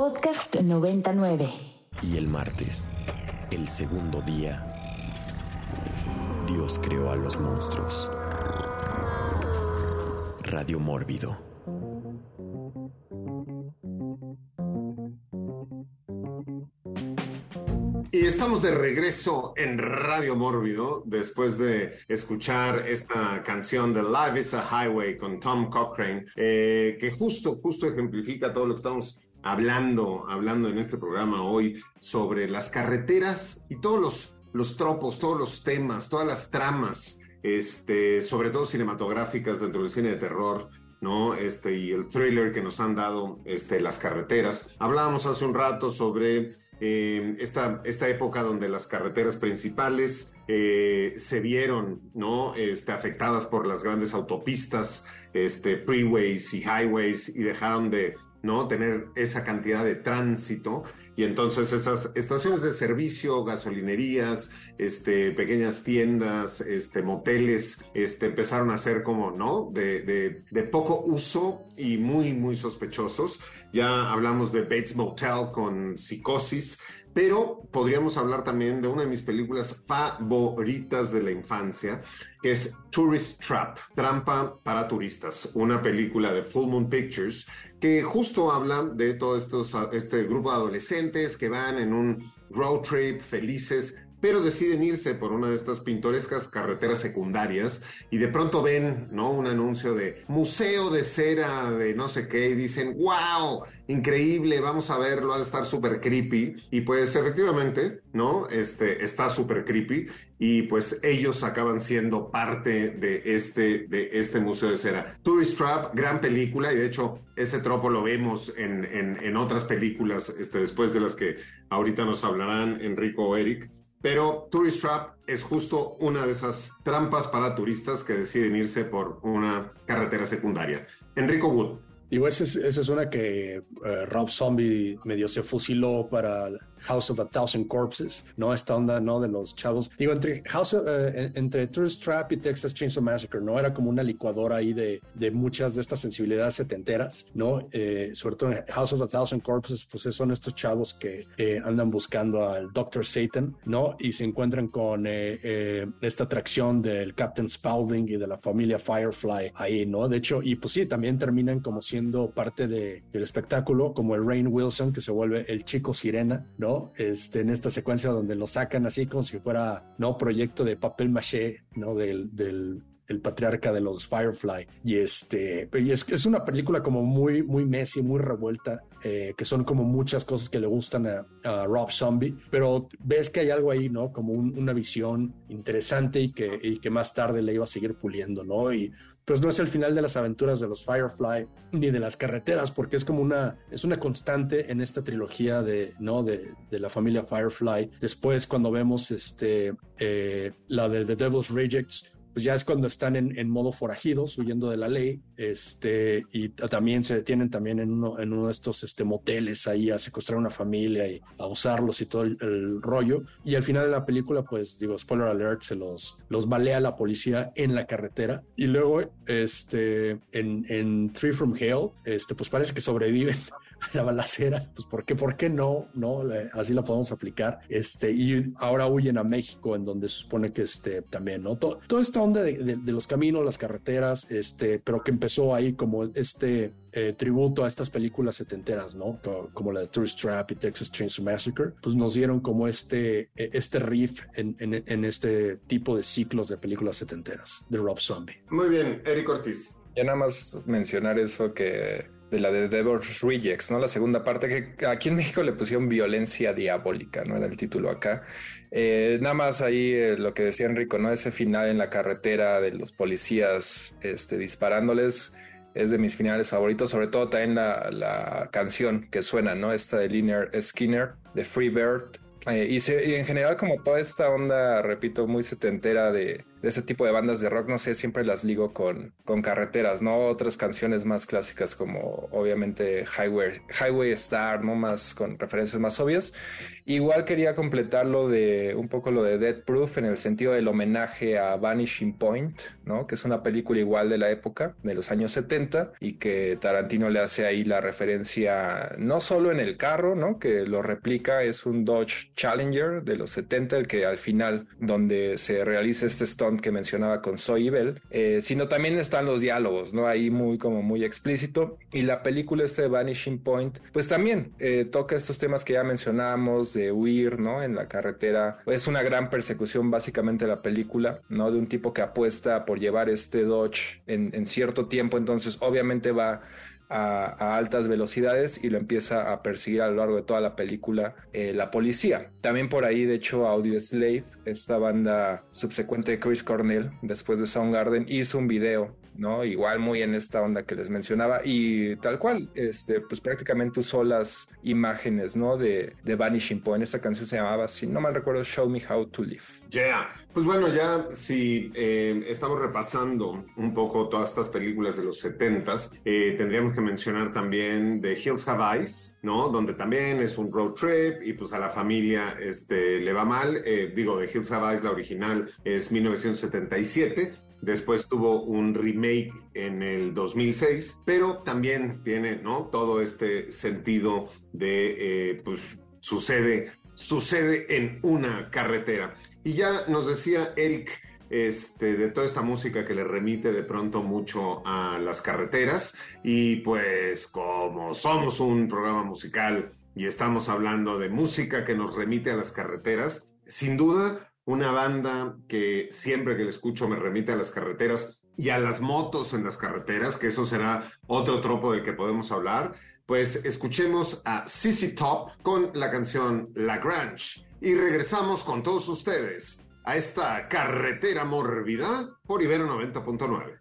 Podcast 99. Y el martes, el segundo día, Dios creó a los monstruos. Radio Mórbido. Y estamos de regreso en Radio Mórbido después de escuchar esta canción de Life is a Highway con Tom Cochrane, eh, que justo, justo ejemplifica todo lo que estamos hablando, hablando en este programa hoy sobre las carreteras y todos los, los tropos, todos los temas, todas las tramas, este, sobre todo cinematográficas dentro del cine de terror. ¿no? Este, y el thriller que nos han dado este, las carreteras. Hablábamos hace un rato sobre eh, esta, esta época donde las carreteras principales eh, se vieron ¿no? este, afectadas por las grandes autopistas, este, freeways y highways y dejaron de ¿no? tener esa cantidad de tránsito y entonces esas estaciones de servicio, gasolinerías, este, pequeñas tiendas, este, moteles, este, empezaron a ser como, ¿no? De, de, de poco uso y muy, muy sospechosos. Ya hablamos de Bates Motel con psicosis, pero podríamos hablar también de una de mis películas favoritas de la infancia, que es Tourist Trap, Trampa para Turistas, una película de Full Moon Pictures que justo habla de todo estos, este grupo de adolescentes que van en un road trip felices pero deciden irse por una de estas pintorescas carreteras secundarias y de pronto ven, ¿no? Un anuncio de museo de cera de no sé qué y dicen, wow, increíble, vamos a verlo, ha de estar súper creepy. Y pues efectivamente, ¿no? Este está súper creepy y pues ellos acaban siendo parte de este, de este museo de cera. Tourist Trap, gran película y de hecho ese tropo lo vemos en, en, en otras películas este, después de las que ahorita nos hablarán Enrico o Eric. Pero Tourist Trap es justo una de esas trampas para turistas que deciden irse por una carretera secundaria. Enrico Wood. Digo, esa es, esa es una que uh, Rob Zombie medio se fusiló para House of a Thousand Corpses, ¿no? Esta onda, ¿no? De los chavos. Digo, entre House of, uh, entre Tourist Trap y Texas Chainsaw Massacre, ¿no? Era como una licuadora ahí de, de muchas de estas sensibilidades setenteras, ¿no? Eh, sobre todo en House of a Thousand Corpses, pues son estos chavos que eh, andan buscando al Dr. Satan, ¿no? Y se encuentran con eh, esta atracción del Captain Spaulding y de la familia Firefly ahí, ¿no? De hecho, y pues sí, también terminan como siendo parte de, del espectáculo, como el Rain Wilson, que se vuelve el chico sirena, ¿no? Este, en esta secuencia donde lo sacan así como si fuera, ¿no? Proyecto de papel maché, ¿no? Del, del el patriarca de los Firefly. Y este, y es, es una película como muy, muy messy, muy revuelta, eh, que son como muchas cosas que le gustan a, a, Rob Zombie, pero ves que hay algo ahí, ¿no? Como un, una visión interesante y que, y que más tarde le iba a seguir puliendo, ¿no? Y pues no es el final de las aventuras de los Firefly ni de las carreteras, porque es como una, es una constante en esta trilogía de, ¿no? De, de la familia Firefly. Después, cuando vemos este, eh, la de The Devil's Rejects, pues ya es cuando están en, en, modo forajidos, huyendo de la ley, este, y también se detienen también en uno, en uno de estos este, moteles ahí a secuestrar a una familia y a usarlos y todo el, el, rollo. Y al final de la película, pues digo, spoiler alert, se los, los balea la policía en la carretera. Y luego, este, en, en Three from Hell, este, pues parece que sobreviven la balacera, pues ¿por qué, por qué no? no Así la podemos aplicar. Este, y ahora huyen a México, en donde se supone que este, también, ¿no? Todo, toda esta onda de, de, de, los caminos, las carreteras, este, pero que empezó ahí como este eh, tributo a estas películas setenteras, ¿no? Como, como, la de Tourist Trap y Texas Chainsaw Massacre, pues nos dieron como este, este riff en, en, en este tipo de ciclos de películas setenteras de Rob Zombie. Muy bien, Eric Ortiz. Ya nada más mencionar eso que de la de Devil's Rejects, ¿no? La segunda parte que aquí en México le pusieron violencia diabólica, ¿no? Era el título acá. Eh, nada más ahí eh, lo que decía Enrico, ¿no? Ese final en la carretera de los policías este, disparándoles es de mis finales favoritos, sobre todo también la, la canción que suena, ¿no? Esta de Linear Skinner, de Free Bird. Eh, y, se, y en general como toda esta onda, repito, muy setentera de ese tipo de bandas de rock, no sé, siempre las ligo con, con carreteras, ¿no? Otras canciones más clásicas como obviamente Highway, Highway Star, ¿no? Más con referencias más obvias. Igual quería completarlo de un poco lo de Dead Proof en el sentido del homenaje a Vanishing Point, ¿no? Que es una película igual de la época, de los años 70, y que Tarantino le hace ahí la referencia no solo en el carro, ¿no? Que lo replica, es un Dodge Challenger de los 70, el que al final, donde se realiza este stunt que mencionaba con Zoe Bell, eh, sino también están los diálogos, ¿no? Ahí muy como muy explícito. Y la película este Vanishing Point, pues también eh, toca estos temas que ya mencionamos de huir, ¿no? En la carretera. Es una gran persecución básicamente la película, ¿no? De un tipo que apuesta por llevar este Dodge en, en cierto tiempo, entonces obviamente va a, altas velocidades y lo empieza a perseguir a lo largo de toda la película eh, la policía. También por ahí, de hecho, Audio Slave, esta banda subsecuente de Chris Cornell, después de Soundgarden, hizo un video ¿no? Igual muy en esta onda que les mencionaba y tal cual, este, pues prácticamente usó las imágenes, ¿no? De, de Vanishing Point. Esta canción se llamaba, si no mal recuerdo, Show Me How to Live. Yeah. Pues bueno, ya si eh, estamos repasando un poco todas estas películas de los 70s, eh, tendríamos que mencionar también The Hills Have Eyes, ¿no? Donde también es un road trip y pues a la familia este, le va mal. Eh, digo, The Hills Have Eyes, la original es 1977 Después tuvo un remake en el 2006, pero también tiene, ¿no? Todo este sentido de, eh, pues, sucede, sucede en una carretera. Y ya nos decía Eric, este, de toda esta música que le remite de pronto mucho a las carreteras. Y pues como somos un programa musical y estamos hablando de música que nos remite a las carreteras, sin duda una banda que siempre que la escucho me remite a las carreteras y a las motos en las carreteras, que eso será otro tropo del que podemos hablar, pues escuchemos a CC Top con la canción La Grange y regresamos con todos ustedes a esta carretera mórbida por Ibero 90.9.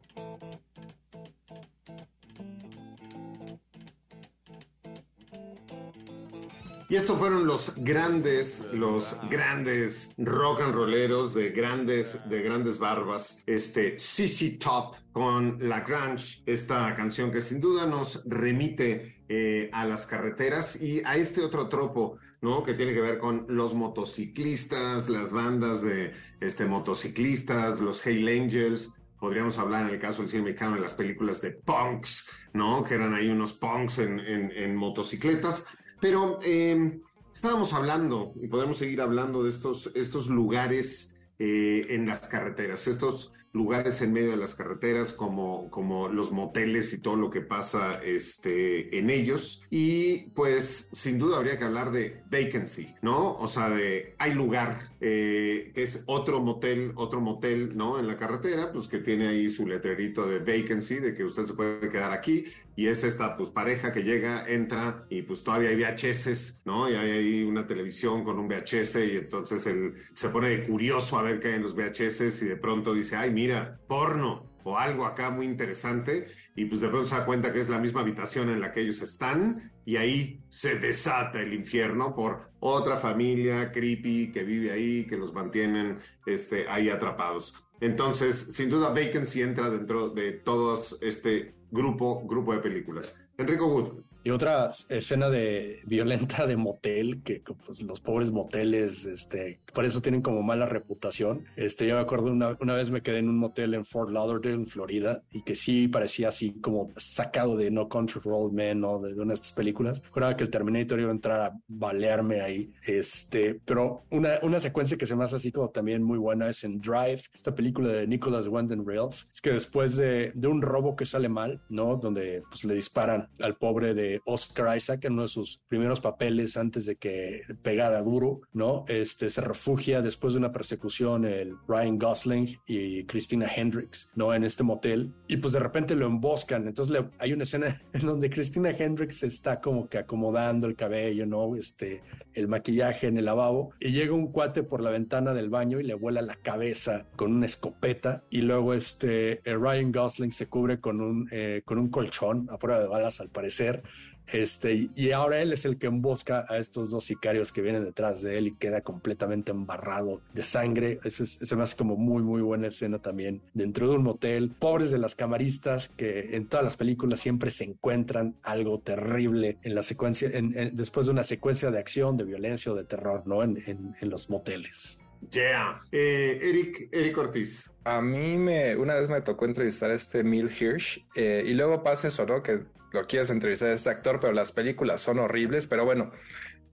Y estos fueron los grandes, los grandes rock and rolleros de grandes, de grandes barbas. Este CC Top con La Grange, esta canción que sin duda nos remite eh, a las carreteras y a este otro tropo ¿no? Que tiene que ver con los motociclistas, las bandas de este, motociclistas, los Hail Angels. Podríamos hablar en el caso del cine mexicano en las películas de punks, ¿no? Que eran ahí unos punks en, en motocicletas. Pero eh, estábamos hablando, y podemos seguir hablando de estos, estos lugares eh, en las carreteras, estos lugares en medio de las carreteras como, como los moteles y todo lo que pasa este, en ellos. Y pues sin duda habría que hablar de vacancy, ¿no? O sea, de hay lugar, eh, es otro motel, otro motel, ¿no? En la carretera, pues que tiene ahí su letrerito de vacancy, de que usted se puede quedar aquí. Y es esta pues pareja que llega, entra y pues todavía hay VHS, ¿no? Y hay ahí una televisión con un VHS y entonces él se pone de curioso a ver qué hay en los VHS y de pronto dice, ay, mira, porno o algo acá muy interesante y pues de pronto se da cuenta que es la misma habitación en la que ellos están y ahí se desata el infierno por otra familia creepy que vive ahí, que los mantienen este, ahí atrapados. Entonces, sin duda, Vacancy entra dentro de todos este grupo, grupo de películas. Enrico Wood. Y otra escena de violenta de motel, que pues, los pobres moteles, este, por eso tienen como mala reputación. Este, yo me acuerdo una, una vez me quedé en un motel en Fort Lauderdale, en Florida, y que sí parecía así como sacado de No Country for Old Men o de, una de estas películas. Recuerda que el Terminator iba a entrar a balearme ahí. Este, pero una, una secuencia que se me hace así como también muy buena es en Drive, esta película de Nicholas Winding Rails. Es que después de, de un robo que sale mal, ¿no? Donde pues le disparan al pobre de Oscar Isaac en uno de sus primeros papeles antes de que pegara duro, ¿no? Este se refugia después de una persecución el Ryan Gosling y Christina Hendricks, ¿no? En este motel y pues de repente lo emboscan. Entonces hay una escena en donde Christina Hendricks está como que acomodando el cabello, ¿no? Este, el maquillaje en el lavabo y llega un cuate por la ventana del baño y le vuela la cabeza con una escopeta y luego este Ryan Gosling se cubre con un, eh, con un colchón a prueba de balas al parecer Este, y ahora él es el que embosca a estos dos sicarios que vienen detrás de él y queda completamente embarrado de sangre. Eso es, me hace como muy, muy buena escena también dentro de un motel. Pobres de las camaristas que en todas las películas siempre se encuentran algo terrible en la secuencia, después de una secuencia de acción, de violencia o de terror, ¿no? En, en los moteles. Yeah. Eh, Eric, Eric Ortiz. A mí me, una vez me tocó entrevistar a este Mil Hirsch eh, y luego pasa eso, ¿no? Que lo quieres entrevistar a este actor, pero las películas son horribles, pero bueno,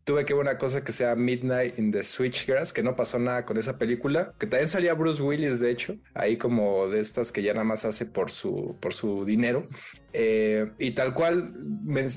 tuve que ver una cosa que sea Midnight in the Switchgrass, que no pasó nada con esa película, que también salía Bruce Willis, de hecho, ahí como de estas que ya nada más hace por su, por su dinero. Eh, y tal cual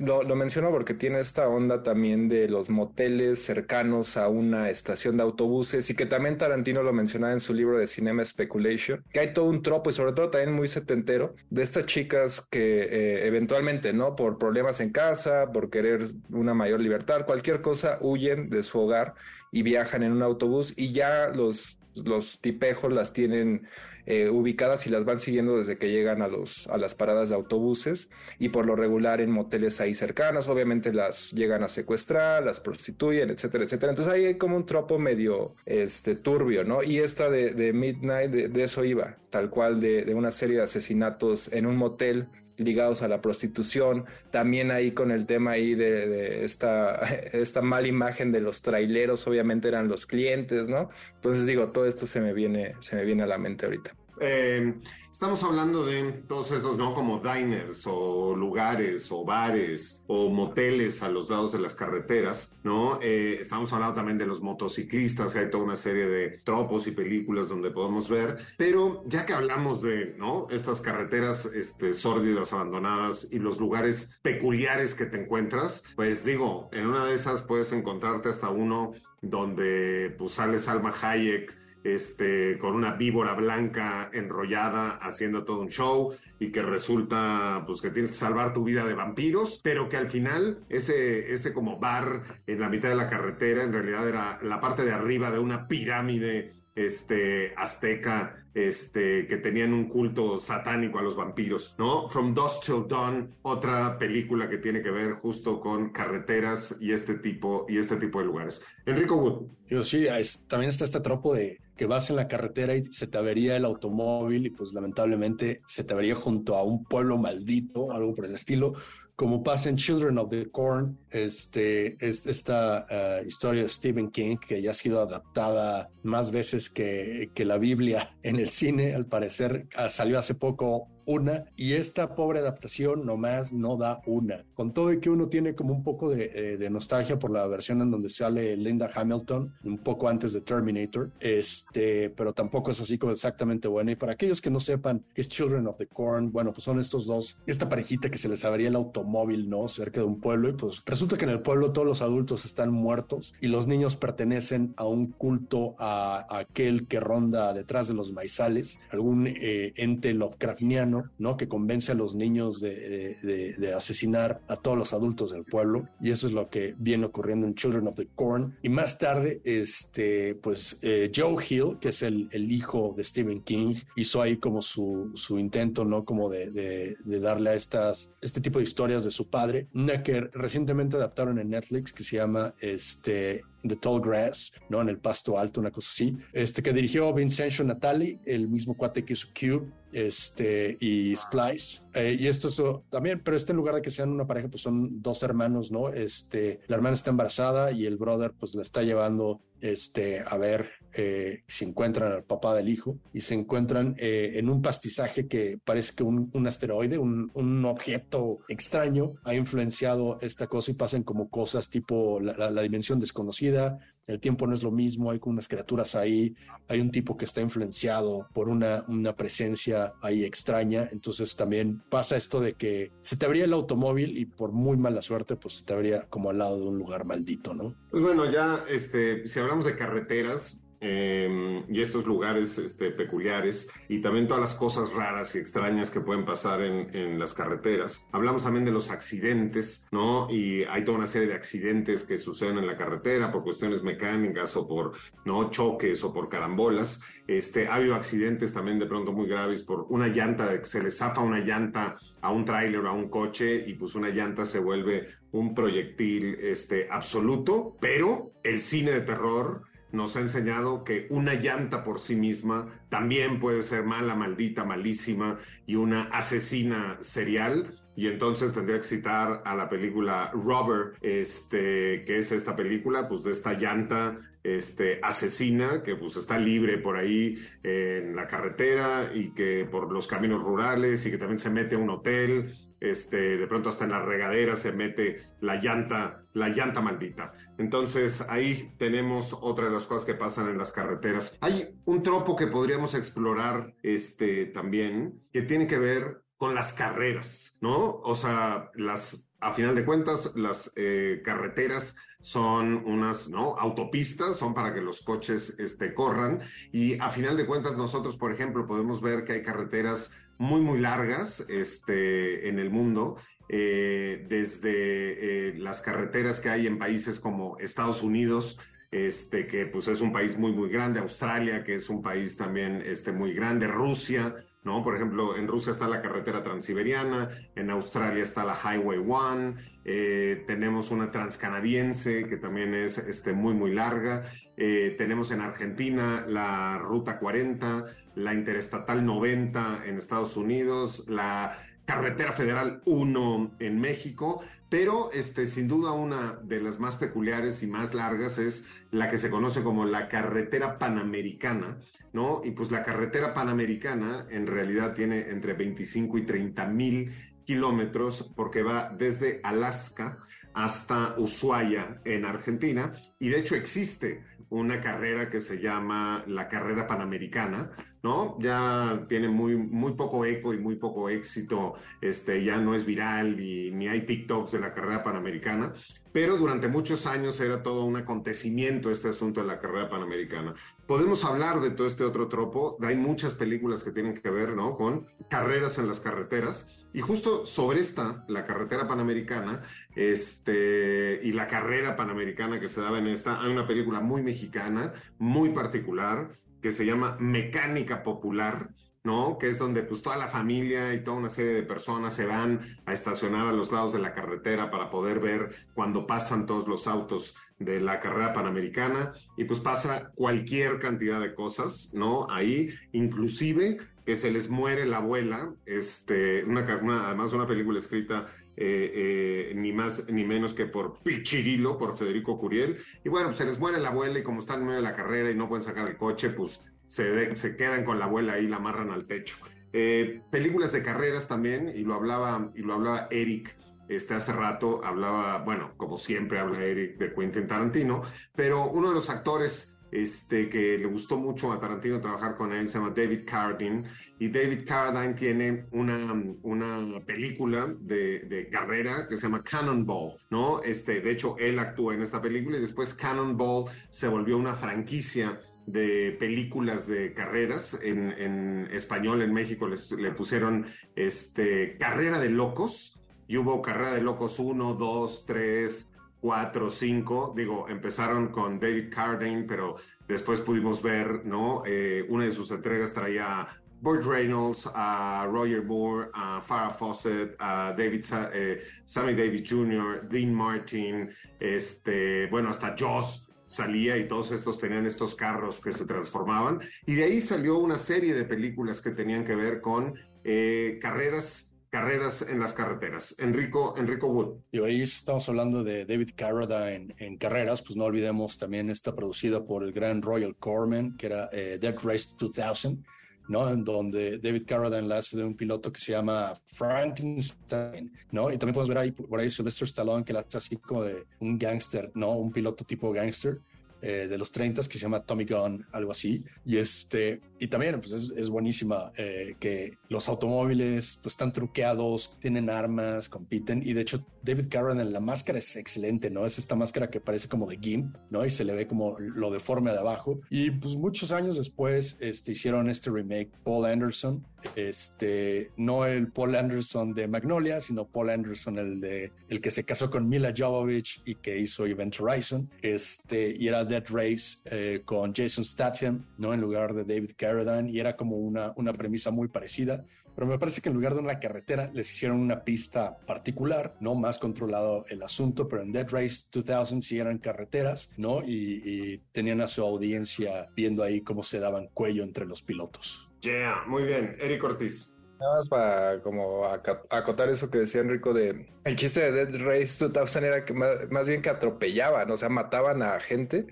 lo, lo, menciono porque tiene esta onda también de los moteles cercanos a una estación de autobuses y que también Tarantino lo mencionaba en su libro de Cinema Speculation, que hay todo un tropo y sobre todo también muy setentero de estas chicas que eh, eventualmente, ¿no? Por problemas en casa, por querer una mayor libertad, cualquier cosa, huyen de su hogar y viajan en un autobús y ya los los tipejos las tienen eh, ubicadas y las van siguiendo desde que llegan a, los, a las paradas de autobuses y por lo regular en moteles ahí cercanas, obviamente las llegan a secuestrar, las prostituyen, etcétera, etcétera. Entonces ahí hay como un tropo medio este, turbio, ¿no? Y esta de, Midnight, de, eso iba, tal cual de, de una serie de asesinatos en un motel ligados a la prostitución, también ahí con el tema ahí de, esta, esta mala imagen de los traileros, obviamente eran los clientes, ¿no? Entonces digo, todo esto se me viene, se me viene a la mente ahorita. Eh, estamos hablando de todos estos, ¿no? Como diners o lugares o bares o moteles a los lados de las carreteras, ¿no? Eh, estamos hablando también de los motociclistas, hay toda una serie de tropos y películas donde podemos ver, pero ya que hablamos de, ¿no? Estas carreteras este, sórdidas, abandonadas y los lugares peculiares que te encuentras, pues digo, en una de esas puedes encontrarte hasta uno donde pues sale Salma Hayek este, con una víbora blanca enrollada haciendo todo un show y que resulta pues que tienes que salvar tu vida de vampiros, pero que al final ese, ese como bar en la mitad de la carretera en realidad era la parte de arriba de una pirámide este, azteca este, que tenían un culto satánico a los vampiros, ¿no? From Dusk Till Dawn, otra película que tiene que ver justo con carreteras y este tipo, y este tipo de lugares. Enrico Wood. Yo sí, también está este tropo de que vas en la carretera y se te avería el automóvil y pues lamentablemente se te avería junto a un pueblo maldito, algo por el estilo, como pasa en Children of the Corn, este, es esta eh, historia de Stephen King que ya ha sido adaptada más veces que, la Biblia en el cine, al parecer ah, salió hace poco una y esta pobre adaptación nomás no da una. Con todo y que uno tiene como un poco de, eh, nostalgia por la versión en donde sale Linda Hamilton, un poco antes de Terminator, este, pero tampoco es así como exactamente buena. Y para aquellos que no sepan qué es Children of the Corn, bueno, pues son estos dos, esta parejita que se les abría el automóvil, ¿no? Cerca de un pueblo y pues resulta que en el pueblo todos los adultos están muertos y los niños pertenecen a un culto a, aquel que ronda detrás de los maizales, algún eh, ente Lovecraftiano ¿no? Que convence a los niños de, asesinar a todos los adultos del pueblo. Y eso es lo que viene ocurriendo en Children of the Corn. Y más tarde, este, pues eh, Joe Hill, que es el, hijo de Stephen King, hizo ahí como su, intento, ¿no? Como de, darle a estas, este tipo de historias de su padre. Una que recientemente adaptaron en Netflix que se llama este, The Tall Grass, ¿no? En el pasto alto, una cosa así. Este que dirigió Vincenzo Natali, el mismo cuate que hizo Cube, este, y Splice. Eh, y esto es también, pero este en lugar de que sean una pareja, pues son dos hermanos, ¿no? Este, la hermana está embarazada y el brother, pues la está llevando, este, a ver eh, se encuentran al papá del hijo y se encuentran eh, en un pastizaje que parece que un, asteroide, un, objeto extraño ha influenciado esta cosa y pasan como cosas tipo la, dimensión desconocida, el tiempo no es lo mismo, hay unas criaturas ahí, hay un tipo que está influenciado por una, una presencia ahí extraña, entonces también pasa esto de que se te abría el automóvil y por muy mala suerte pues se te abría como al lado de un lugar maldito, ¿no? Pues bueno, ya este, si hablamos de carreteras, eh, y estos lugares este, peculiares y también todas las cosas raras y extrañas que pueden pasar en, en, las carreteras. Hablamos también de los accidentes, ¿no? Y hay toda una serie de accidentes que suceden en la carretera por cuestiones mecánicas o por, ¿no? Choques o por carambolas. Este, ha habido accidentes también de pronto muy graves por una llanta, se le zafa una llanta a un tráiler o a un coche y pues una llanta se vuelve un proyectil este, absoluto, pero el cine de terror nos ha enseñado que una llanta por sí misma también puede ser mala, maldita, malísima y una asesina serial. Y entonces tendría que citar a la película Robber, este, que es esta película, pues de esta llanta este, asesina que pues está libre por ahí en la carretera y que por los caminos rurales y que también se mete a un hotel este, de pronto hasta en la regadera se mete la llanta, la llanta maldita. Entonces ahí tenemos otra de las cosas que pasan en las carreteras. Hay un tropo que podríamos explorar este, también que tiene que ver con las carreras, ¿no? O sea, las, a final de cuentas, las eh, carreteras son unas ¿no? autopistas, son para que los coches este, corran y a final de cuentas nosotros, por ejemplo, podemos ver que hay carreteras muy, muy largas este, en el mundo, eh, desde eh, las carreteras que hay en países como Estados Unidos, este, que pues es un país muy, muy grande, Australia, que es un país también este, muy grande, Rusia, ¿no? Por ejemplo, en Rusia está la carretera transiberiana, en Australia está la Highway One, eh, tenemos una transcanadiense que también es este, muy, muy larga, eh, tenemos en Argentina la Ruta 40, la Interestatal 90 en Estados Unidos, la Carretera Federal 1 en México, pero este, sin duda una de las más peculiares y más largas es la que se conoce como la Carretera Panamericana, ¿no? Y pues la Carretera Panamericana en realidad tiene entre 25 y 30 mil kilómetros porque va desde Alaska hasta Ushuaia en Argentina y de hecho existe una carrera que se llama la carrera panamericana, ¿no? Ya tiene muy, muy poco eco y muy poco éxito, este, ya no es viral y ni hay TikToks de la carrera panamericana, pero durante muchos años era todo un acontecimiento este asunto de la carrera panamericana. Podemos hablar de todo este otro tropo, hay muchas películas que tienen que ver, ¿no? Con carreras en las carreteras. Y justo sobre esta, la carretera panamericana, este, y la carrera panamericana que se daba en esta, hay una película muy mexicana, muy particular, que se llama Mecánica Popular, ¿no? Que es donde pues toda la familia y toda una serie de personas se van a estacionar a los lados de la carretera para poder ver cuando pasan todos los autos de la carrera panamericana y pues pasa cualquier cantidad de cosas, ¿no? Ahí, inclusive que se les muere la abuela, este, una, además una película escrita eh, eh, ni más ni menos que por Pichirilo, por Federico Curiel. Y bueno, se les muere la abuela y como están en medio de la carrera y no pueden sacar el coche, pues se, se quedan con la abuela y la amarran al techo. Eh, películas de carreras también, y lo hablaba, y lo hablaba Eric este, hace rato, hablaba, bueno, como siempre habla Eric de Quentin Tarantino, pero uno de los actores este, que le gustó mucho a Tarantino trabajar con él, se llama David Carradine, y David Carradine tiene una, una película de, de, carrera que se llama Cannonball, ¿no? Este, de hecho, él actúa en esta película y después Cannonball se volvió una franquicia de películas de carreras. En, en español, en México, les, le pusieron este, Carrera de Locos, y hubo Carrera de Locos 1, 2, 3, cuatro, cinco, digo, empezaron con David Carradine, pero después pudimos ver, ¿no? Eh, una de sus entregas traía a Burt Reynolds, a Roger Moore, a Farrah Fawcett, a David, eh, Sammy Davis Jr., Dean Martin, este, bueno, hasta Joss salía y todos estos tenían estos carros que se transformaban. Y de ahí salió una serie de películas que tenían que ver con eh, carreras carreras en las carreteras. Enrico, Enrico Wood. Y ahí estamos hablando de David Carradine en, carreras, pues no olvidemos también está producida por el gran Royal Corman, que era eh, Dead Race 2000, ¿no? En donde David Carradine la hace de un piloto que se llama Frankenstein, ¿no? Y también podemos ver ahí por ahí Sylvester Stallone que la hace así como de un gángster, ¿no? Un piloto tipo gángster. Eh, de los 30 que se llama Tommy Gun, algo así. Y este, y también pues es, es buenísima eh, que los automóviles pues están truqueados, tienen armas, compiten. Y de hecho, David Carradine en la máscara es excelente, ¿no? Es esta máscara que parece como de GIMP, ¿no? Y se le ve como lo deforme de abajo. Y pues muchos años después este, hicieron este remake Paul Anderson, este, no el Paul Anderson de Magnolia, sino Paul Anderson, el de el que se casó con Mila Jovovich y que hizo Event Horizon, este, y era Dead Race eh, con Jason Statham, ¿no? En lugar de David Carradine, y era como una, una premisa muy parecida pero me parece que en lugar de una carretera les hicieron una pista particular, ¿no? Más controlado el asunto, pero en Dead Race 2000 sí eran carreteras, ¿no? Y, y tenían a su audiencia viendo ahí cómo se daban cuello entre los pilotos. Yeah, muy bien. Eric Ortiz. Nada más para como acotar eso que decía Enrico de el chiste de Dead Race 2000 era que más, bien que atropellaban, o sea, mataban a gente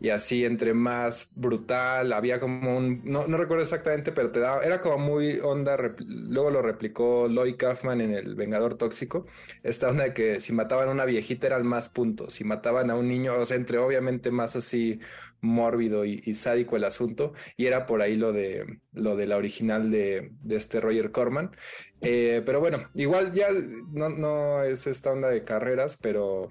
y así entre más brutal, había como un, no, no recuerdo exactamente, pero te daba, era como muy onda, luego lo replicó Lloyd Kaufman en El Vengador Tóxico, esta onda de que si mataban a una viejita eran más puntos, si mataban a un niño, o sea, entre obviamente más así mórbido y, sádico el asunto, y era por ahí lo de, lo de la original de, de este Roger Corman. Eh, pero bueno, igual ya no, no, es esta onda de carreras, pero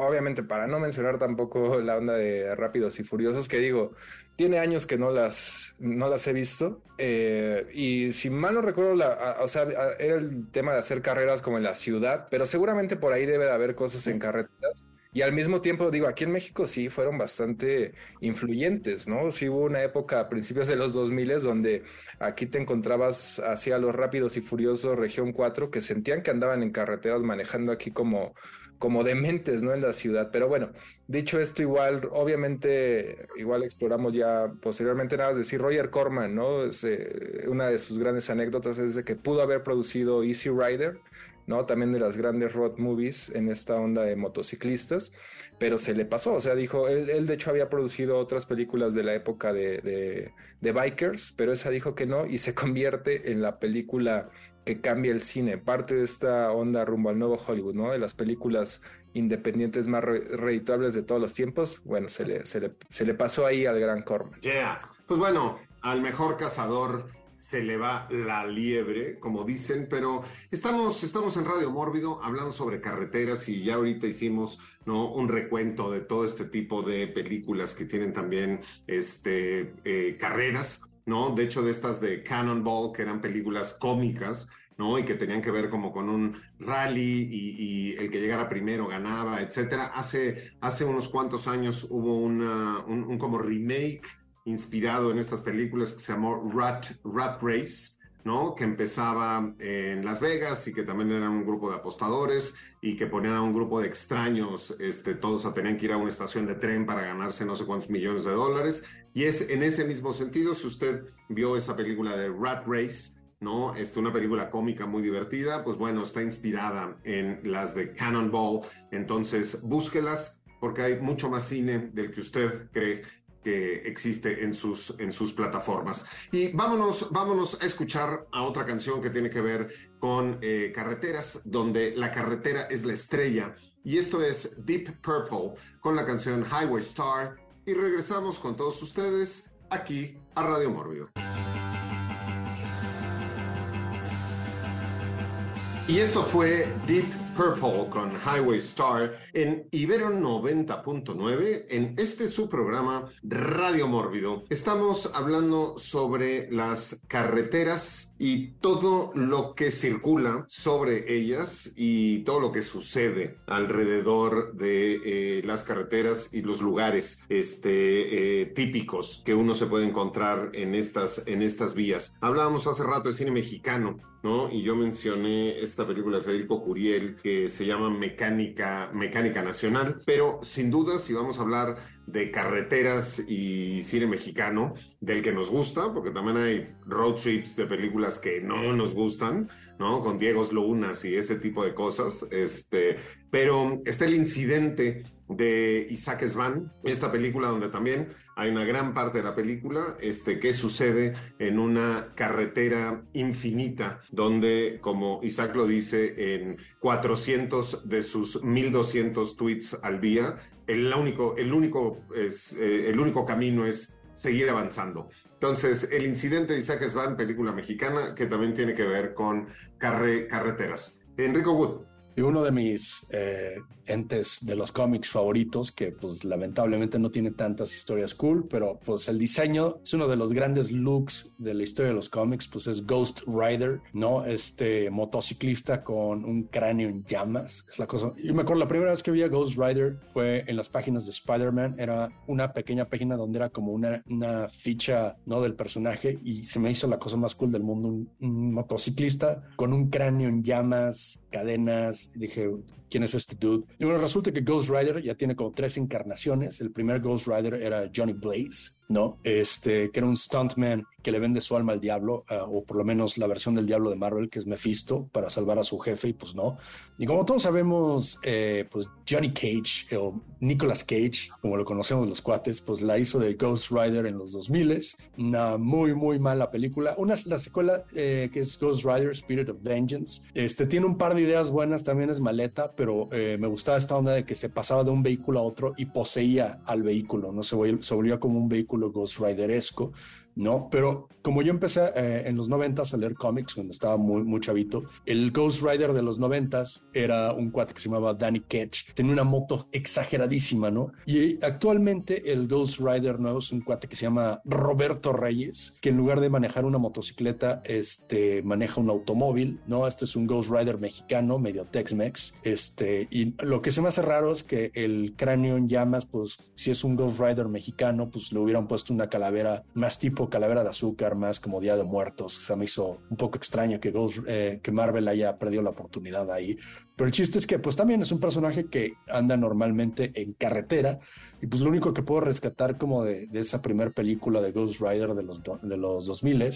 obviamente para no mencionar tampoco la onda de Rápidos y Furiosos, que digo, tiene años que no las, no las he visto, eh, y si mal no recuerdo, la, o sea, era el tema de hacer carreras como en la ciudad, pero seguramente por ahí debe de haber cosas en carreteras y al mismo tiempo, digo, aquí en México sí fueron bastante influyentes, ¿no? Sí hubo una época a principios de los 2000 donde aquí te encontrabas hacia los rápidos y furiosos región 4 que sentían que andaban en carreteras manejando aquí como, como dementes, ¿no? En la ciudad. Pero bueno, dicho esto, igual, obviamente, igual exploramos ya posteriormente nada más decir Roger Corman, ¿no? Es, eh, una de sus grandes anécdotas es que pudo haber producido Easy Rider ¿no? También de las grandes road movies en esta onda de motociclistas, pero se le pasó, o sea, dijo, él, de hecho había producido otras películas de la época de, de, Bikers, pero esa dijo que no y se convierte en la película que cambia el cine, parte de esta onda rumbo al nuevo Hollywood, ¿no? De las películas independientes más reditables de todos los tiempos, bueno, se le, se le, se le pasó ahí al gran Corman. Yeah, pues bueno, al mejor cazador se le va la liebre, como dicen, pero estamos, estamos en Radio Mórbido hablando sobre carreteras y ya ahorita hicimos ¿no? un recuento de todo este tipo de películas que tienen también este, eh, carreras, ¿no? De hecho, de estas de Cannonball, que eran películas cómicas, ¿no? Y que tenían que ver como con un rally y, el que llegara primero ganaba, etcétera. Hace, hace unos cuantos años hubo un, un como remake inspirado en estas películas que se llamó Rat, Rat Race, ¿no? Que empezaba en Las Vegas y que también era un grupo de apostadores y que ponían a un grupo de extraños, este, todos tenían que ir a una estación de tren para ganarse no sé cuántos millones de dólares. Y es en ese mismo sentido, si usted vio esa película de Rat Race, ¿no? Es una película cómica muy divertida, pues bueno, está inspirada en las de Cannonball, entonces búsquelas porque hay mucho más cine del que usted cree que existe en sus, en sus plataformas. Y vámonos, vámonos a escuchar a otra canción que tiene que ver con eh, carreteras, donde la carretera es la estrella. Y esto es Deep Purple con la canción Highway Star. Y regresamos con todos ustedes aquí a Radio Mórbido. Y esto fue Deep Purple con Highway Star en Ibero 90.9 en este su programa Radio Mórbido. Estamos hablando sobre las carreteras y todo lo que circula sobre ellas y todo lo que sucede alrededor de eh, las carreteras y los lugares este, eh, típicos que uno se puede encontrar en estas, en estas vías. Hablábamos hace rato de cine mexicano, ¿no? Y yo mencioné esta película de Federico Curiel que se llama Mecánica, Mecánica Nacional, pero sin duda si vamos a hablar de carreteras y cine mexicano, del que nos gusta, porque también hay road trips de películas que no nos gustan, ¿no? Con Diego Lunas y ese tipo de cosas, este, pero está el incidente de Isaac Svan, esta película donde también hay una gran parte de la película este, que sucede en una carretera infinita, donde, como Isaac lo dice en 400 de sus 1200 tweets al día, el único, el único, es, eh, el único camino es seguir avanzando. Entonces, el incidente de Isaac Svan, película mexicana, que también tiene que ver con carre, carreteras. Enrico Wood. Y uno de mis eh, entes de los cómics favoritos, que pues lamentablemente no tiene tantas historias cool, pero pues el diseño es uno de los grandes looks de la historia de los cómics, pues es Ghost Rider, ¿no? Este motociclista con un cráneo en llamas, es la cosa. Yo me acuerdo la primera vez que vi a Ghost Rider fue en las páginas de Spider-Man, era una pequeña página donde era como una, una ficha, ¿no? Del personaje y se me hizo la cosa más cool del mundo, un, motociclista con un cráneo en llamas, cadenas, dije, ¿quién es este dude? Y bueno, resulta que Ghost Rider ya tiene como tres encarnaciones. El primer Ghost Rider era Johnny Blaze, ¿no? Este, que era un stuntman que le vende su alma al diablo, uh, o por lo menos la versión del diablo de Marvel, que es Mephisto, para salvar a su jefe, y pues no. Y como todos sabemos, eh, pues Johnny Cage, o Nicolas Cage, como lo conocemos los cuates, pues la hizo de Ghost Rider en los 2000 Una muy, muy mala película. Una, la secuela eh, que es Ghost Rider, Spirit of Vengeance, este, tiene un par de ideas buenas, también es maleta, pero eh, me gustaba esta onda de que se pasaba de un vehículo a otro y poseía al vehículo, no se volvía, se como un vehículo Ghost Rideresco. ¿No? Pero como yo empecé eh, en los noventas a leer cómics cuando estaba muy, muy chavito, el Ghost Rider de los noventas era un cuate que se llamaba Danny Ketch. Tenía una moto exageradísima, ¿no? Y actualmente el Ghost Rider nuevo es un cuate que se llama Roberto Reyes, que en lugar de manejar una motocicleta, este, maneja un automóvil, ¿no? Este es un Ghost Rider mexicano, medio Tex-Mex. Este, y lo que se me hace raro es que el cráneo en llamas, pues si es un Ghost Rider mexicano, pues le hubieran puesto una calavera más tipo calavera de azúcar, más como Día de Muertos. Se me hizo un poco extraño que, Ghost, eh, que Marvel haya perdido la oportunidad ahí. Pero el chiste es que pues también es un personaje que anda normalmente en carretera y pues lo único que puedo rescatar como de, esa primera película de Ghost Rider de los, de los 2000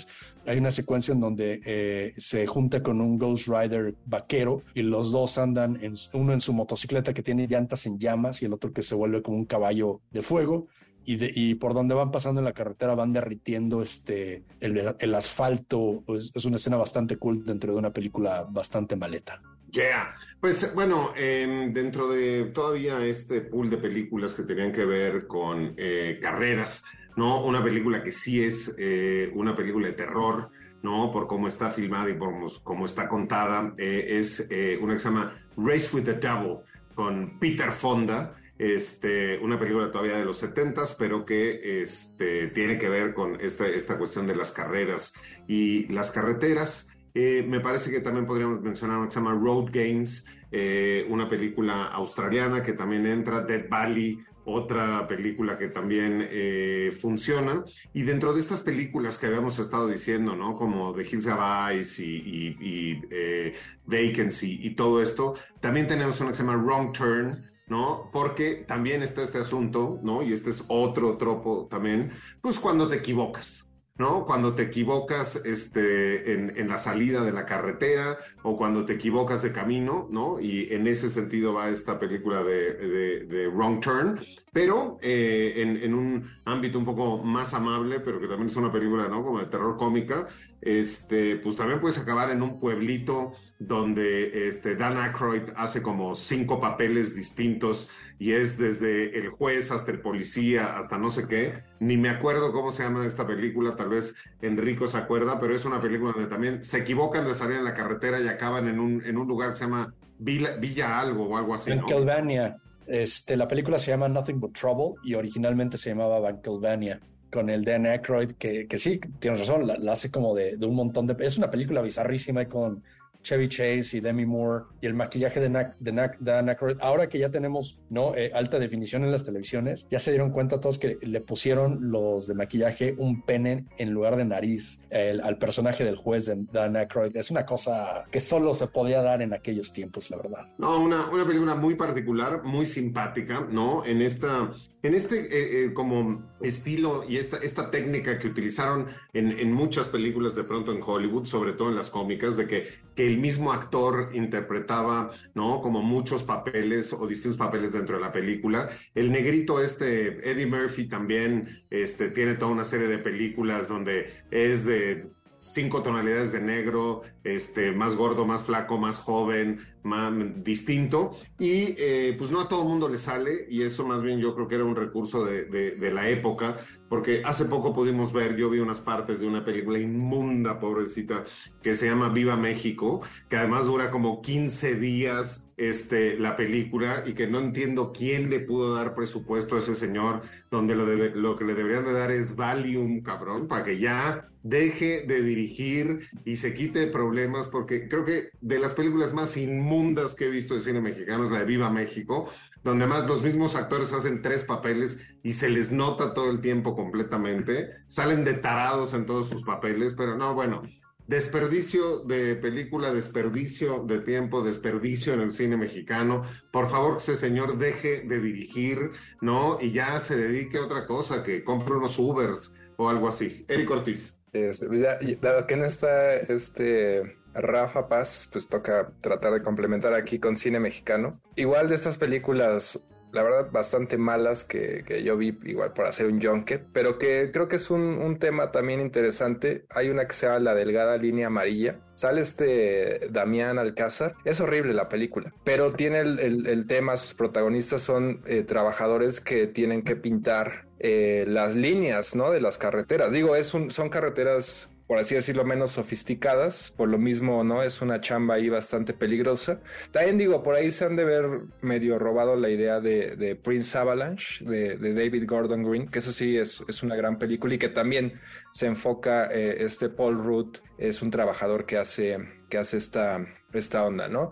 hay una secuencia en donde eh, se junta con un Ghost Rider vaquero y los dos andan, uno en su motocicleta que tiene llantas en llamas y el otro que se vuelve como un caballo de fuego y, de, y, por donde van pasando en la carretera van derritiendo este, el, el asfalto. Es, es, una escena bastante cool dentro de una película bastante maleta. Yeah. Pues bueno, eh, dentro de todavía este pool de películas que tenían que ver con eh, carreras, ¿no? Una película que sí es eh, una película de terror, ¿no? Por cómo está filmada y por cómo está contada, es una que se llama Race with the Devil con Peter Fonda este, una película todavía de los 70 pero que este, tiene que ver con esta, esta cuestión de las carreras y las carreteras. Eh, me parece que también podríamos mencionar una que se llama Road Games, eh, una película australiana que también entra, Dead Valley, otra película que también eh, funciona. Y dentro de estas películas que habíamos estado diciendo, ¿no? Como The Hills Have Eyes y, y, y eh, Vacancy y todo esto, también tenemos una que se llama Wrong Turn, ¿no? Porque también está este asunto, ¿no? Y este es otro tropo también, pues cuando te equivocas, ¿no? Cuando te equivocas este, en, en, la salida de la carretera o cuando te equivocas de camino, ¿no? Y en ese sentido va esta película de, de, de Wrong Turn, pero eh, en, en, un ámbito un poco más amable, pero que también es una película, ¿no? Como de terror cómica, este, pues también puedes acabar en un pueblito donde este, Dan Aykroyd hace como cinco papeles distintos y es desde el juez hasta el policía, hasta no sé qué. Ni me acuerdo cómo se llama esta película, tal vez Enrico se acuerda, pero es una película donde también se equivocan de salir en la carretera y acaban en un, en un lugar que se llama Villa, Villa algo o algo así. Pennsylvania. ¿no? Este, la película se llama Nothing But Trouble y originalmente se llamaba Pennsylvania con el Dan Aykroyd, que, que sí, tienes razón, la, hace como de, de, un montón de... Es una película bizarrísima con Chevy Chase y Demi Moore y el maquillaje de, Dan Aykroyd. Ahora que ya tenemos ¿no? Eh, alta definición en las televisiones, ya se dieron cuenta todos que le pusieron los de maquillaje un pene en lugar de nariz al personaje del juez de Dan Aykroyd. Es una cosa que solo se podía dar en aquellos tiempos, la verdad. No, una, una película muy particular, muy simpática, ¿no? En esta en este eh, eh, como estilo y esta, técnica que utilizaron en, en, muchas películas de pronto en Hollywood, sobre todo en las cómicas, de que, que el mismo actor interpretaba, ¿no? Como muchos papeles o distintos papeles dentro de la película. El negrito este, Eddie Murphy también, este, tiene toda una serie de películas donde es de cinco tonalidades de negro, este, más gordo, más flaco, más joven, más distinto. Y eh, pues no a todo mundo le sale, y eso más bien yo creo que era un recurso de, de, la época, porque hace poco pudimos ver, yo vi unas partes de una película inmunda, pobrecita, que se llama Viva México, que además dura como 15 días este, la película y que no entiendo quién le pudo dar presupuesto a ese señor, donde lo, debe, lo que le deberían de dar es Valium, cabrón, para que ya deje de dirigir y se quite problemas, porque creo que de las películas más inmundas que he visto de cine mexicano es la de Viva México, donde más los mismos actores hacen tres papeles y se les nota todo el tiempo completamente, salen de tarados en todos sus papeles, pero no, bueno, desperdicio de película, desperdicio de tiempo, desperdicio en el cine mexicano. Por favor, que ese señor deje de dirigir, ¿no? Y ya se dedique a otra cosa, que compre unos Ubers o algo así. Eric Ortiz. Este, pues dado que no está este Rafa Paz, pues toca tratar de complementar aquí con cine mexicano. Igual de estas películas la verdad, bastante malas que, que, yo vi igual por hacer un junket, pero que creo que es un, un, tema también interesante. Hay una que se llama La Delgada Línea Amarilla. Sale este Damián Alcázar. Es horrible la película, pero tiene el, el, el tema, sus protagonistas son eh, trabajadores que tienen que pintar eh, las líneas, ¿no? De las carreteras. Digo, es son carreteras por así decirlo, menos sofisticadas. Por lo mismo, ¿no? Es una chamba ahí bastante peligrosa. También digo, por ahí se han de ver medio robado la idea de, Prince Avalanche, de, David Gordon Green, que eso sí es, es, una gran película y que también se enfoca, eh, este Paul Root es un trabajador que hace, que hace esta, esta onda, ¿no?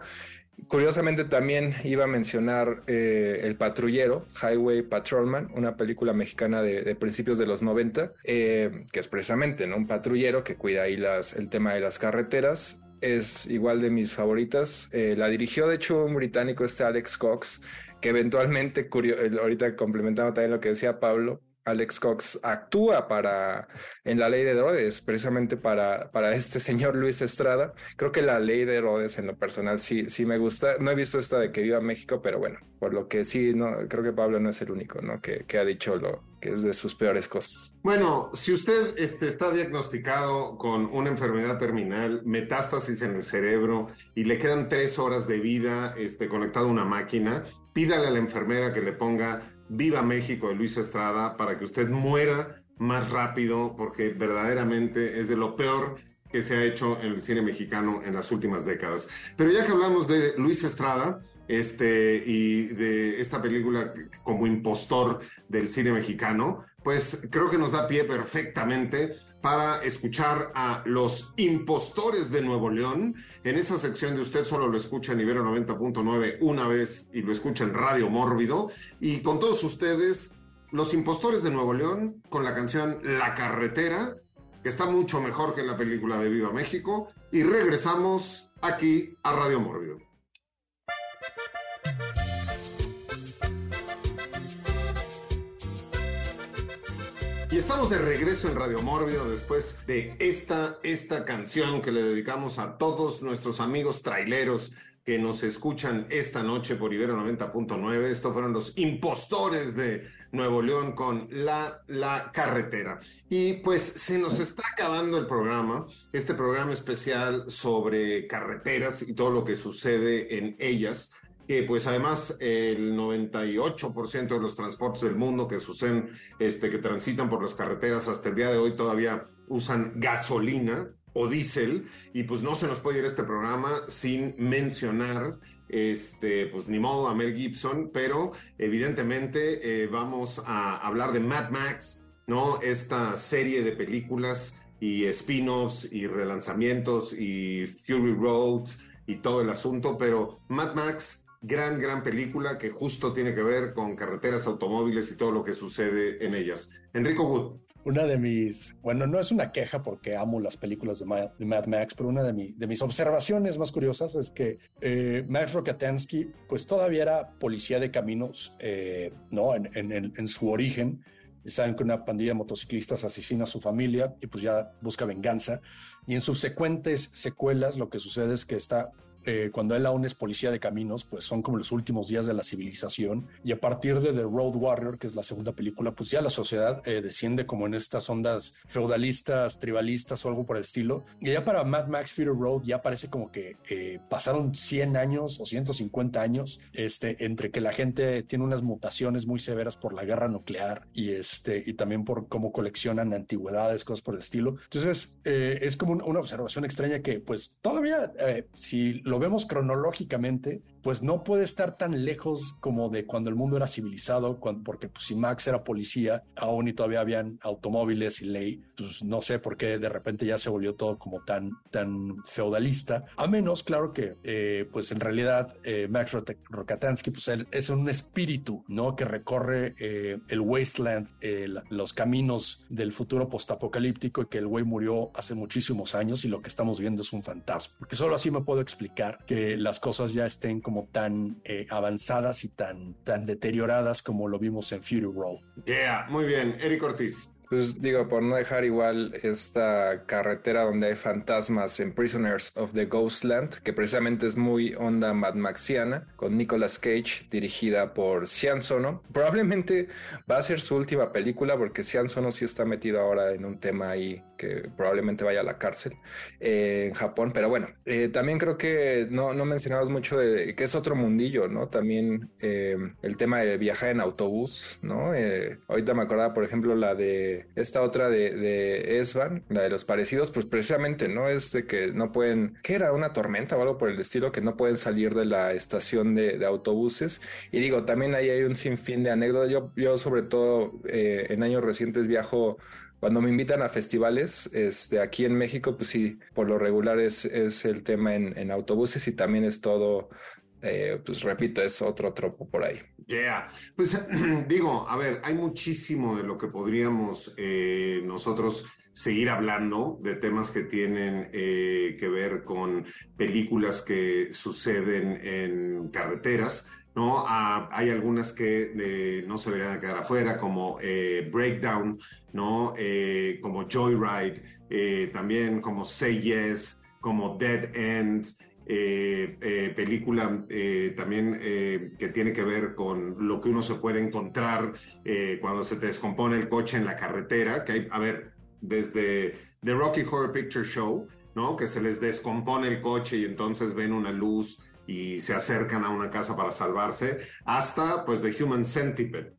Curiosamente también iba a mencionar eh, El Patrullero, Highway Patrolman, una película mexicana de, principios de los 90, eh, que es precisamente ¿no? un patrullero que cuida ahí las, el tema de las carreteras. Es igual de mis favoritas. Eh, la dirigió, de hecho, un británico, este Alex Cox, que eventualmente, ahorita complementando también lo que decía Pablo, Alex Cox actúa para en la ley de Herodes, precisamente para, para este señor Luis Estrada. Creo que la ley de Herodes en lo personal sí, sí me gusta. No he visto esta de que viva México, pero bueno, por lo que sí, no, creo que Pablo no es el único, ¿no? Que, que ha dicho lo que es de sus peores cosas. Bueno, si usted este, está diagnosticado con una enfermedad terminal, metástasis en el cerebro y le quedan tres horas de vida este, conectado a una máquina, pídale a la enfermera que le ponga Viva México de Luis Estrada para que usted muera más rápido, porque verdaderamente es de lo peor que se ha hecho en el cine mexicano en las últimas décadas. Pero ya que hablamos de Luis Estrada, este, y de esta película como impostor del cine mexicano, pues creo que nos da pie perfectamente para escuchar a los impostores de Nuevo León. En esa sección de usted solo lo escucha en Ibero 90.9 una vez y lo escucha en Radio Mórbido. Y con todos ustedes, los impostores de Nuevo León con la canción La Carretera, que está mucho mejor que en la película de Viva México. Y regresamos aquí a Radio Mórbido. Estamos de regreso en Radio Mórbido después de esta, esta canción que le dedicamos a todos nuestros amigos traileros que nos escuchan esta noche por Ibero 90.9. Estos fueron los impostores de Nuevo León con la, la carretera. Y pues se nos está acabando el programa, este programa especial sobre carreteras y todo lo que sucede en ellas que pues además el 98% de los transportes del mundo que suceden, este, que transitan por las carreteras hasta el día de hoy todavía usan gasolina o diésel y pues no se nos puede ir este programa sin mencionar este, pues ni modo a Mel Gibson, pero evidentemente eh, vamos a hablar de Mad Max, ¿no? Esta serie de películas y spin-offs y relanzamientos y Fury Roads y todo el asunto, pero Mad Max gran, gran película que justo tiene que ver con carreteras, automóviles y todo lo que sucede en ellas. Enrico Wood. Una de mis, bueno, no es una queja porque amo las películas de Mad, Max, pero una de, de, mis observaciones más curiosas es que eh, Max Rokatansky, pues todavía era policía de caminos, eh, ¿no? En, en, en, su origen, saben que una pandilla de motociclistas asesina a su familia y pues ya busca venganza. Y en subsecuentes secuelas lo que sucede es que está eh, cuando él aún es policía de caminos, pues son como los últimos días de la civilización. Y a partir de The Road Warrior, que es la segunda película, pues ya la sociedad eh, desciende como en estas ondas feudalistas, tribalistas o algo por el estilo. Y ya para Mad Max Fury Road ya parece como que eh, pasaron 100 años o 150 años este, entre que la gente tiene unas mutaciones muy severas por la guerra nuclear y, este, y también por cómo coleccionan antigüedades, cosas por el estilo. Entonces, es como una observación extraña que pues todavía si lo vemos cronológicamente, pues no puede estar tan lejos como de cuando el mundo era civilizado, porque pues, si Max era policía, aún y todavía habían automóviles y ley, pues no sé por qué de repente ya se volvió todo como tan, tan feudalista, a menos, claro que, eh, pues en realidad eh, Max Rokatansky, pues es un espíritu, ¿no? Que recorre eh, el wasteland, los caminos del futuro postapocalíptico y que el güey murió hace muchísimos años y lo que estamos viendo es un fantasma, porque solo así me puedo explicar que las cosas ya estén como tan eh, avanzadas y tan, tan deterioradas como lo vimos en Fury Road. Yeah, muy bien. Eric Ortiz. Pues digo, por no dejar igual esta carretera donde hay fantasmas en Prisoners of the Ghostland, que precisamente es muy onda Mad Maxiana, con Nicolas Cage, dirigida por Sian Sono. Probablemente va a ser su última película, porque Sian Sono sí está metido ahora en un tema ahí que probablemente vaya a la cárcel eh, en Japón. Pero bueno, eh, también creo que no, no mencionamos mucho de que es otro mundillo, ¿no? También eh, el tema de viajar en autobús, ¿no? ahorita me acordaba, por ejemplo, la de esta otra de, de Esban, la de los parecidos, pues precisamente, ¿no? Es de que no pueden, ¿qué era? Una tormenta o algo por el estilo, que no pueden salir de la estación de, autobuses. Y digo, también ahí hay un sinfín de anécdotas. Yo, yo sobre todo eh, en años recientes viajo cuando me invitan a festivales, este, aquí en México, pues sí, por lo regular es, es el tema en, en autobuses y también es todo eh, pues repito, es otro tropo por ahí. Yeah, pues digo, a ver, hay muchísimo de lo que podríamos eh, nosotros seguir hablando de temas que tienen eh, que ver con películas que suceden en carreteras. ¿no? Ah, hay algunas que no se deberían quedar afuera, como Breakdown, ¿no? como Joyride, también como Say Yes, como Dead End, eh, eh, película eh, también que tiene que ver con lo que uno se puede encontrar cuando se te descompone el coche en la carretera, que hay, a ver, desde The Rocky Horror Picture Show, ¿no? Que se les descompone el coche y entonces ven una luz y se acercan a una casa para salvarse, hasta pues The Human Centipede,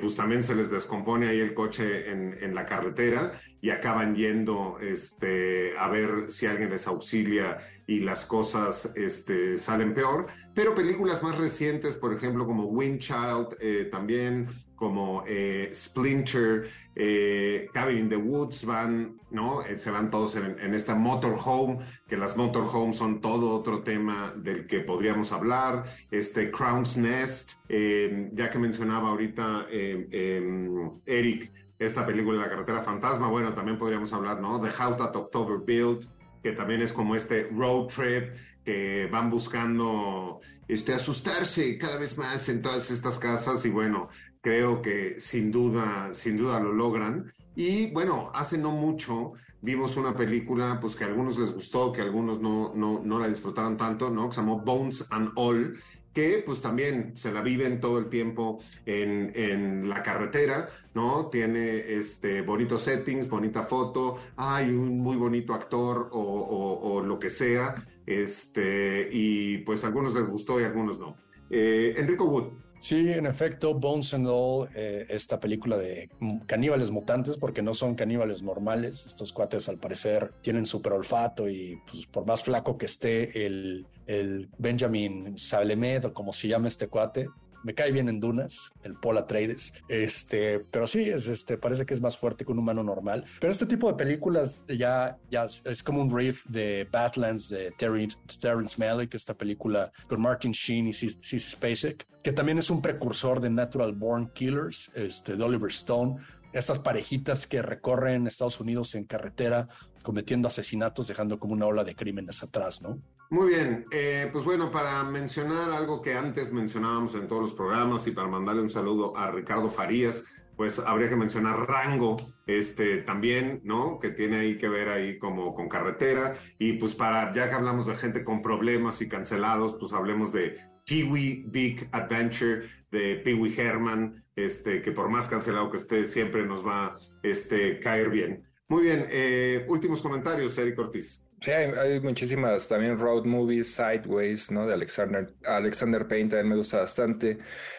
pues también se les descompone ahí el coche en, en, la carretera y acaban yendo este, a ver si alguien les auxilia y las cosas este, salen peor. Pero películas más recientes, por ejemplo, como Windchild, eh, también como eh, Splinter, eh, Cabin in the Woods, van, ¿no? se van todos en, en, esta motorhome, que las motorhomes son todo otro tema del que podríamos hablar. Este Crown's Nest, ya que mencionaba ahorita em, Eric esta película La carretera fantasma, bueno, también podríamos hablar, ¿no? The House That October Built, que también es como este road trip que van buscando este, asustarse cada vez más en todas estas casas y bueno, creo que sin duda, sin duda lo logran. Y bueno, hace no mucho vimos una película pues que a algunos les gustó, que a algunos no, no, no la disfrutaron tanto, ¿no? Que se llamó Bones and All, que pues también se la viven todo el tiempo en, en, la carretera, ¿no? Tiene este, bonitos settings, bonita foto, hay un muy bonito actor o, o, lo que sea, este, y pues a algunos les gustó y a algunos no. Eh, Enrico Wood. Sí, en efecto, Bones and All, eh, esta película de caníbales mutantes, porque no son caníbales normales. Estos cuates, al parecer, tienen super olfato y, pues, por más flaco que esté el, el Benjamin Salemed, o como se llama este cuate, me cae bien en Dunas, el Paul Atreides, este, pero sí, es, este, parece que es más fuerte que un humano normal. Pero este tipo de películas ya, ya es como un riff de Badlands de Terrence, Terrence Malick, esta película con Martin Sheen y Cissy Spacek, que también es un precursor de Natural Born Killers, este, de Oliver Stone, estas parejitas que recorren Estados Unidos en carretera cometiendo asesinatos, dejando como una ola de crímenes atrás, ¿no? Muy bien, eh, pues bueno, para mencionar algo que antes mencionábamos en todos los programas y para mandarle un saludo a Ricardo Farías, pues habría que mencionar Rango, este también, ¿no? Que tiene ahí que ver ahí como con carretera. Y pues para, ya que hablamos de gente con problemas y cancelados, pues hablemos de Kiwi Big Adventure, de Pee Wee Herman, este, que por más cancelado que esté, siempre nos va este, caer bien. Muy bien, eh, últimos comentarios, Eric Ortiz. Sí, hay, muchísimas también road movies, Sideways, ¿no? De Alexander, Alexander Payne también me gusta bastante.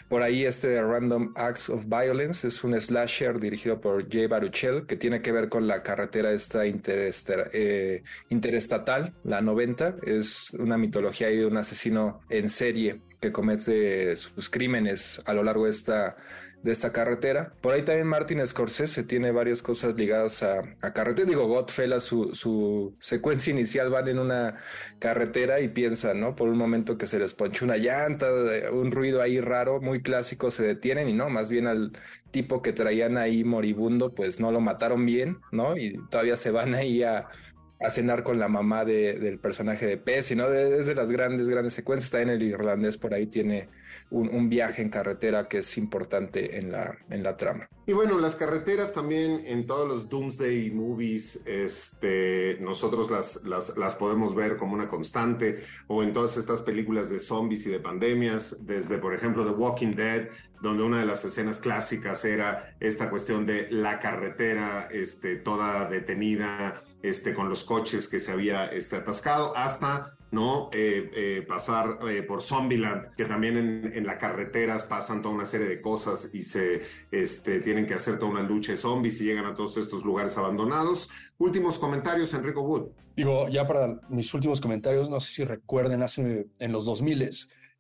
Por ahí este Random Acts of Violence es un slasher dirigido por Jay Baruchel que tiene que ver con la carretera esta eh, interestatal, la 90. Es una mitología de un asesino en serie que comete sus crímenes a lo largo de esta de esta carretera. Por ahí también Martin Scorsese tiene varias cosas ligadas a, carretera. Digo, Godfellas, su, su secuencia inicial van en una carretera y piensan, ¿no? Por un momento que se les ponche una llanta, un ruido ahí raro, muy clásico, se detienen y no, más bien al tipo que traían ahí moribundo, pues no lo mataron bien, ¿no? Y todavía se van ahí a, a cenar con la mamá del personaje de Pez, ¿no? Es de las grandes, grandes secuencias. También el irlandés por ahí tiene un, viaje en carretera que es importante en la, en la trama. Y bueno, las carreteras también en todos los Doomsday movies, este, nosotros las, las, podemos ver como una constante, o en todas estas películas de zombies y de pandemias, desde por ejemplo The Walking Dead, donde una de las escenas clásicas era esta cuestión de la carretera este, toda detenida, este, con los coches que se había este, atascado, hasta ¿no? Eh, eh, pasar eh, por Zombieland, que también en, las carreteras pasan toda una serie de cosas y se este, tienen que hacer toda una lucha de zombies y llegan a todos estos lugares abandonados. Últimos comentarios, Enrico Wood. Digo, ya para mis últimos comentarios, no sé si recuerden, hace en los 2000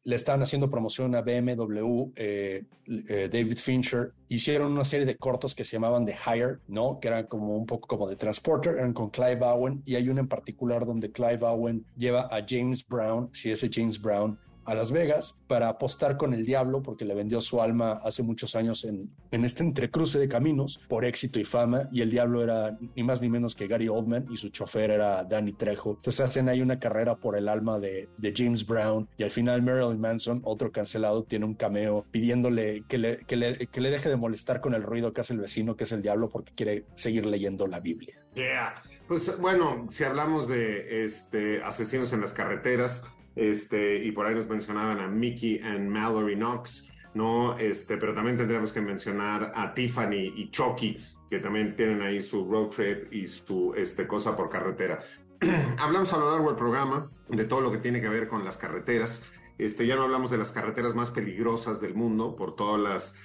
le estaban haciendo promoción a BMW, eh, eh, David Fincher, hicieron una serie de cortos que se llamaban The Hire, ¿no? Que eran como un poco como de Transporter, eran con Clive Owen, y hay uno en particular donde Clive Owen lleva a James Brown, si ese James Brown, a Las Vegas para apostar con el diablo porque le vendió su alma hace muchos años en, en este entrecruce de caminos por éxito y fama y el diablo era ni más ni menos que Gary Oldman y su chofer era Danny Trejo. Entonces hacen ahí una carrera por el alma de, de James Brown y al final Marilyn Manson, otro cancelado, tiene un cameo pidiéndole que le, que le, que le deje de molestar con el ruido que hace el vecino, que es el diablo, porque quiere seguir leyendo la Biblia. Yeah. Pues bueno, si hablamos de este, asesinos en las carreteras, este, y por ahí nos mencionaban a Mickey and Mallory Knox, ¿no? Este, pero también tendríamos que mencionar a Tiffany y Chucky, que también tienen ahí su road trip y su este, cosa por carretera. Hablamos a lo largo del programa de todo lo que tiene que ver con las carreteras. Este, ya no hablamos de las carreteras más peligrosas del mundo por todas las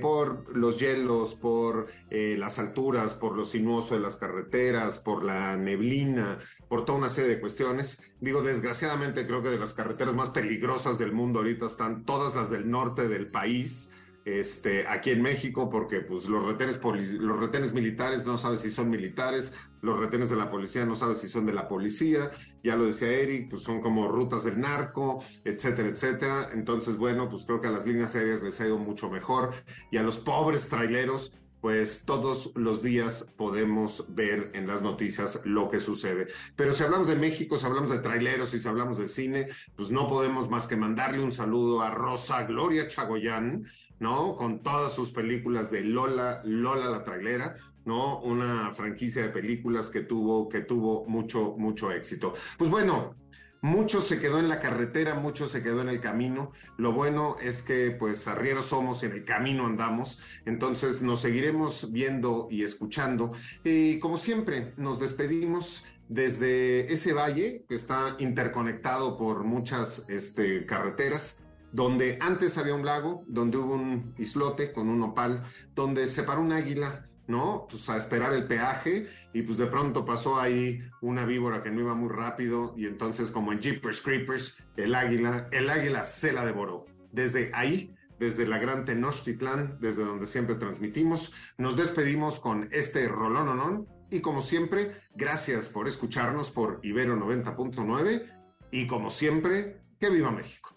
por los hielos, por eh, las alturas, por lo sinuoso de las carreteras, por la neblina, por toda una serie de cuestiones. Digo, desgraciadamente creo que de las carreteras más peligrosas del mundo ahorita están todas las del norte del país este, aquí en México, porque pues, los, retenes los retenes militares no sabes si son militares, los retenes de la policía no sabes si son de la policía, ya lo decía Eric, pues son como rutas del narco, etcétera, etcétera. Entonces, bueno, pues creo que a las líneas aéreas les ha ido mucho mejor y a los pobres traileros pues todos los días podemos ver en las noticias lo que sucede. Pero si hablamos de México, si hablamos de traileros y si hablamos de cine, pues no podemos más que mandarle un saludo a Rosa Gloria Chagoyán, ¿no? Con todas sus películas de Lola, Lola la trailera, ¿no? Una franquicia de películas que tuvo, que tuvo mucho, mucho éxito. Pues bueno, mucho se quedó en la carretera, mucho se quedó en el camino. Lo bueno es que pues arrieros somos, en el camino andamos, entonces nos seguiremos viendo y escuchando. Y como siempre, nos despedimos desde ese valle que está interconectado por muchas este, carreteras donde antes había un lago, donde hubo un islote con un opal, donde se paró un águila, ¿no? Pues a esperar el peaje y pues de pronto pasó ahí una víbora que no iba muy rápido y entonces como en Jeepers Creepers, el águila, el águila se la devoró. Desde ahí desde la Gran Tenochtitlán, desde donde siempre transmitimos. Nos despedimos con este rolón y como siempre, gracias por escucharnos por Ibero 90.9 y como siempre, que viva México.